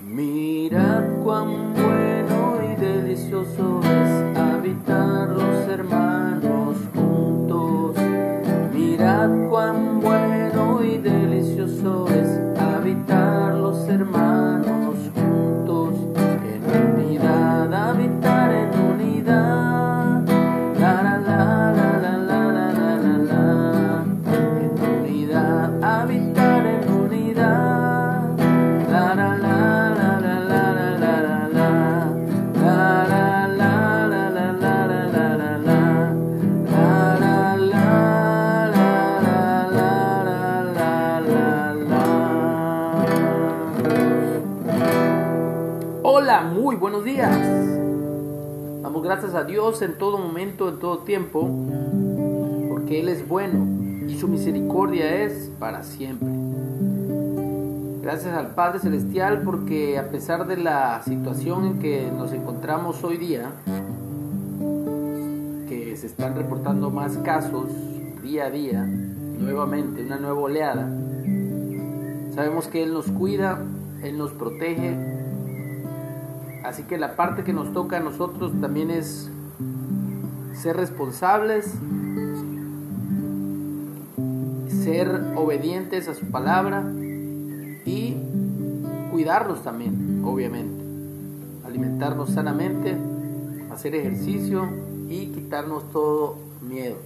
Mirad cuán bueno y delicioso es buenos días. Damos gracias a Dios en todo momento, en todo tiempo, porque Él es bueno y su misericordia es para siempre. Gracias al Padre Celestial porque a pesar de la situación en que nos encontramos hoy día, que se están reportando más casos día a día, nuevamente, una nueva oleada, sabemos que Él nos cuida, Él nos protege, así que la parte que nos toca a nosotros también es ser responsables, ser obedientes a su palabra y cuidarnos también, obviamente. Alimentarnos sanamente, hacer ejercicio y quitarnos todo miedo.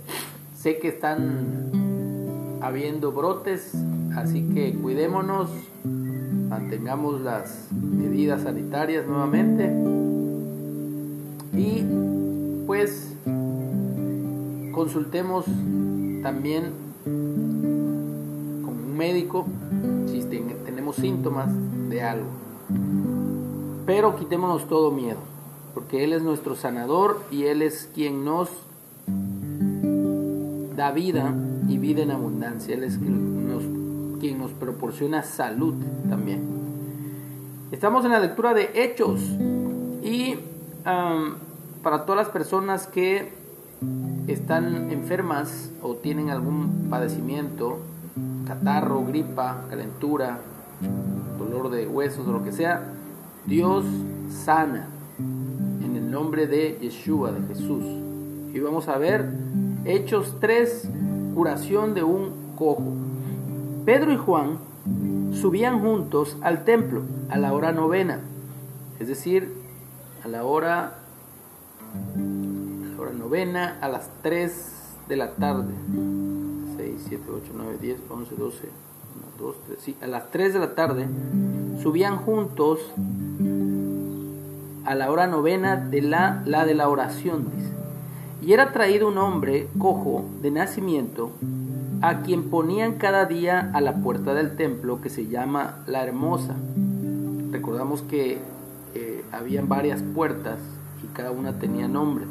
Sé que están habiendo brotes, así que cuidémonos, mantengamos las medidas sanitarias nuevamente y pues consultemos también con un médico si ten- tenemos síntomas de algo. Pero quitémonos todo miedo, porque Él es nuestro sanador y Él es quien nos da vida y vida en abundancia. Él es quien nos, quien nos proporciona salud también. Estamos en la lectura de Hechos y para todas las personas que están enfermas o tienen algún padecimiento, catarro, gripa, calentura, dolor de huesos o lo que sea, Dios sana en el nombre de Yeshua, de Jesús. Y vamos a ver Hechos 3, curación de un cojo. Pedro y Juan subían juntos al templo a la hora novena, es decir, a la hora, a la hora novena, a las 3 de la tarde. 6, 7, 8, 9, 10, 11, 12, 1, 2, 3, sí, a las 3 de la tarde subían juntos a la hora novena de la, la de la oración, dice. Y era traído un hombre cojo de nacimiento, a quien ponían cada día a la puerta del templo que se llama La Hermosa. Recordamos que eh, habían varias puertas y cada una tenía nombres.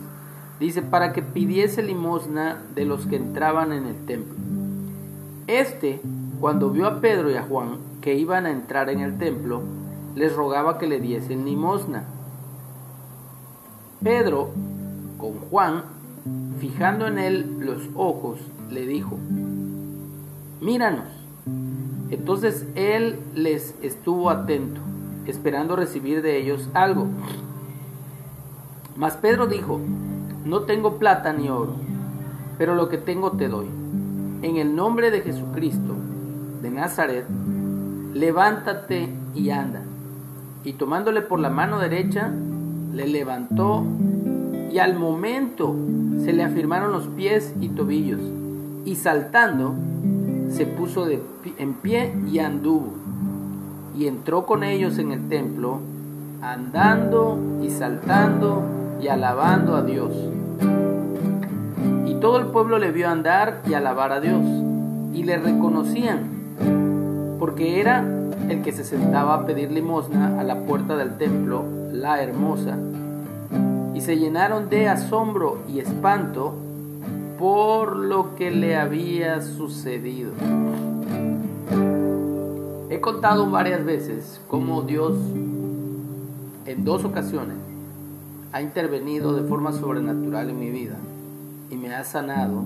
Dice, para que pidiese limosna de los que entraban en el templo. Este, cuando vio a Pedro y a Juan que iban a entrar en el templo, les rogaba que le diesen limosna. Pedro, con Juan, fijando en él los ojos, le dijo, míranos. Entonces él les estuvo atento, esperando recibir de ellos algo. Mas Pedro dijo, no tengo plata ni oro, pero lo que tengo te doy. En el nombre de Jesucristo de Nazaret, levántate y anda. Y tomándole por la mano derecha, le levantó y al momento se le afirmaron los pies y tobillos. Y saltando, se puso de en pie y anduvo. Y entró con ellos en el templo, andando y saltando y alabando a Dios. Y todo el pueblo le vio andar y alabar a Dios. Y le reconocían, porque era el que se sentaba a pedir limosna a la puerta del templo, la hermosa. Y se llenaron de asombro y espanto por lo que le había sucedido. He contado varias veces cómo Dios en dos ocasiones ha intervenido de forma sobrenatural en mi vida y me ha sanado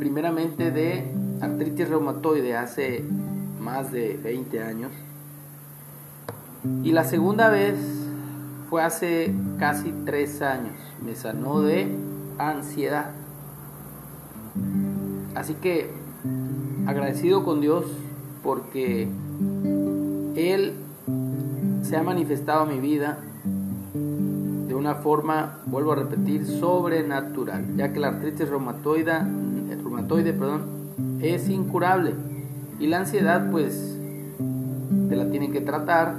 primeramente de artritis reumatoide hace más de 20 años Y la segunda vez fue hace casi tres años. Me sanó de ansiedad. Así que agradecido con Dios porque Él se ha manifestado en mi vida de una forma, vuelvo a repetir, sobrenatural, ya que la artritis reumatoide, reumatoide perdón, es incurable y la ansiedad pues te la tienen que tratar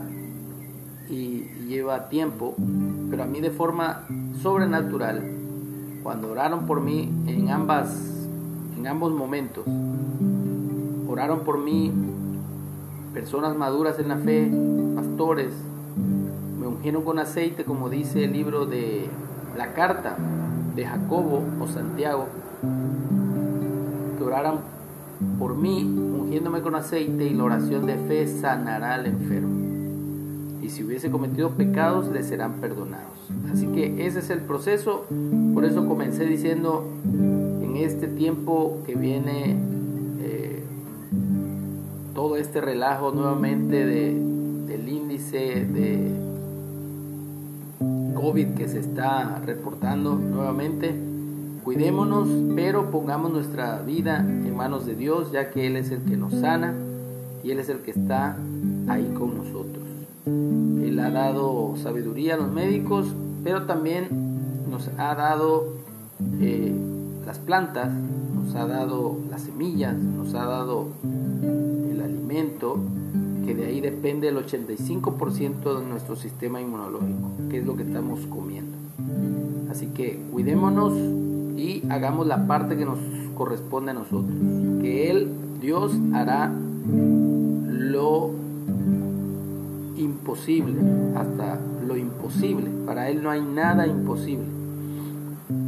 y, lleva tiempo, pero a mí de forma sobrenatural, cuando oraron por mí en ambas en ambos momentos, oraron por mí personas maduras en la fe, pastores, me ungieron con aceite, como dice el libro de la carta de Jacobo o Santiago, que oraran por mí, ungiéndome con aceite y la oración de fe sanará al enfermo. Y si hubiese cometido pecados, le serán perdonados. Así que ese es el proceso. Por eso comencé diciendo, en este tiempo que viene, eh, todo este relajo nuevamente de, del índice de COVID que se está reportando nuevamente, Cuidémonos, pero pongamos nuestra vida en manos de Dios, ya que Él es el que nos sana y Él es el que está ahí con nosotros. Él ha dado sabiduría a los médicos, pero también nos ha dado eh, las plantas, nos ha dado las semillas, nos ha dado el alimento, que de ahí depende el 85% de nuestro sistema inmunológico, que es lo que estamos comiendo. Así que cuidémonos y hagamos la parte que nos corresponde a nosotros. Que Él, Dios, hará imposible, hasta lo imposible. Para Él no hay nada imposible.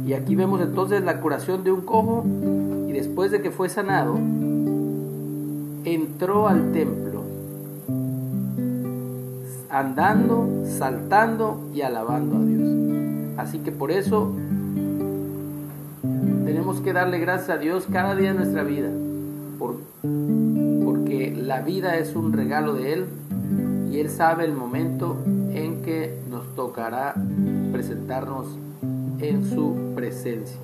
Y aquí vemos entonces la curación de un cojo y después de que fue sanado, entró al templo andando, saltando y alabando a Dios. Así que por eso tenemos que darle gracias a Dios cada día de nuestra vida, porque la vida es un regalo de Él y Él sabe el momento en que nos tocará presentarnos en su presencia.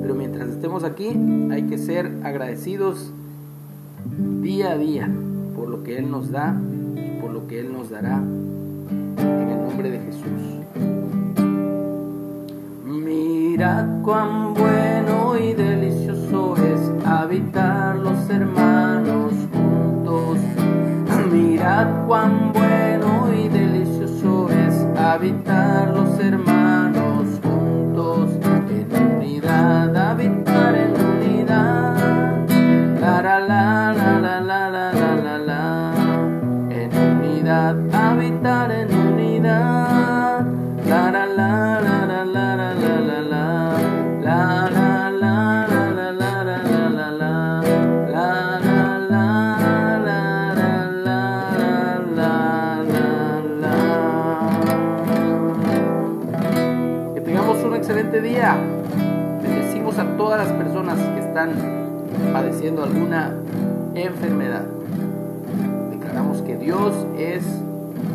Pero mientras estemos aquí hay que ser agradecidos día a día por lo que Él nos da y por lo que Él nos dará en el nombre de Jesús. Mira cuán bueno y delicioso es habitar los hermanos cuán bueno y delicioso es habitar los hermanos excelente día. Bendecimos a todas las personas que están padeciendo alguna enfermedad. Declaramos que Dios es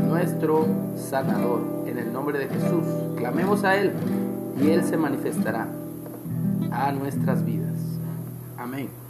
nuestro sanador. En el nombre de Jesús, clamemos a Él y Él se manifestará a nuestras vidas. Amén.